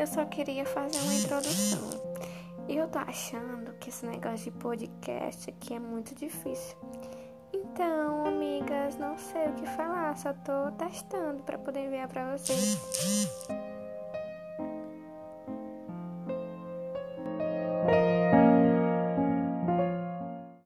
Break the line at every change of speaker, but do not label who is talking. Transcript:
eu só queria fazer uma introdução. E eu tô achando que esse negócio de podcast aqui é muito difícil. Então, amigas, não sei o que falar, só tô testando para poder enviar para vocês.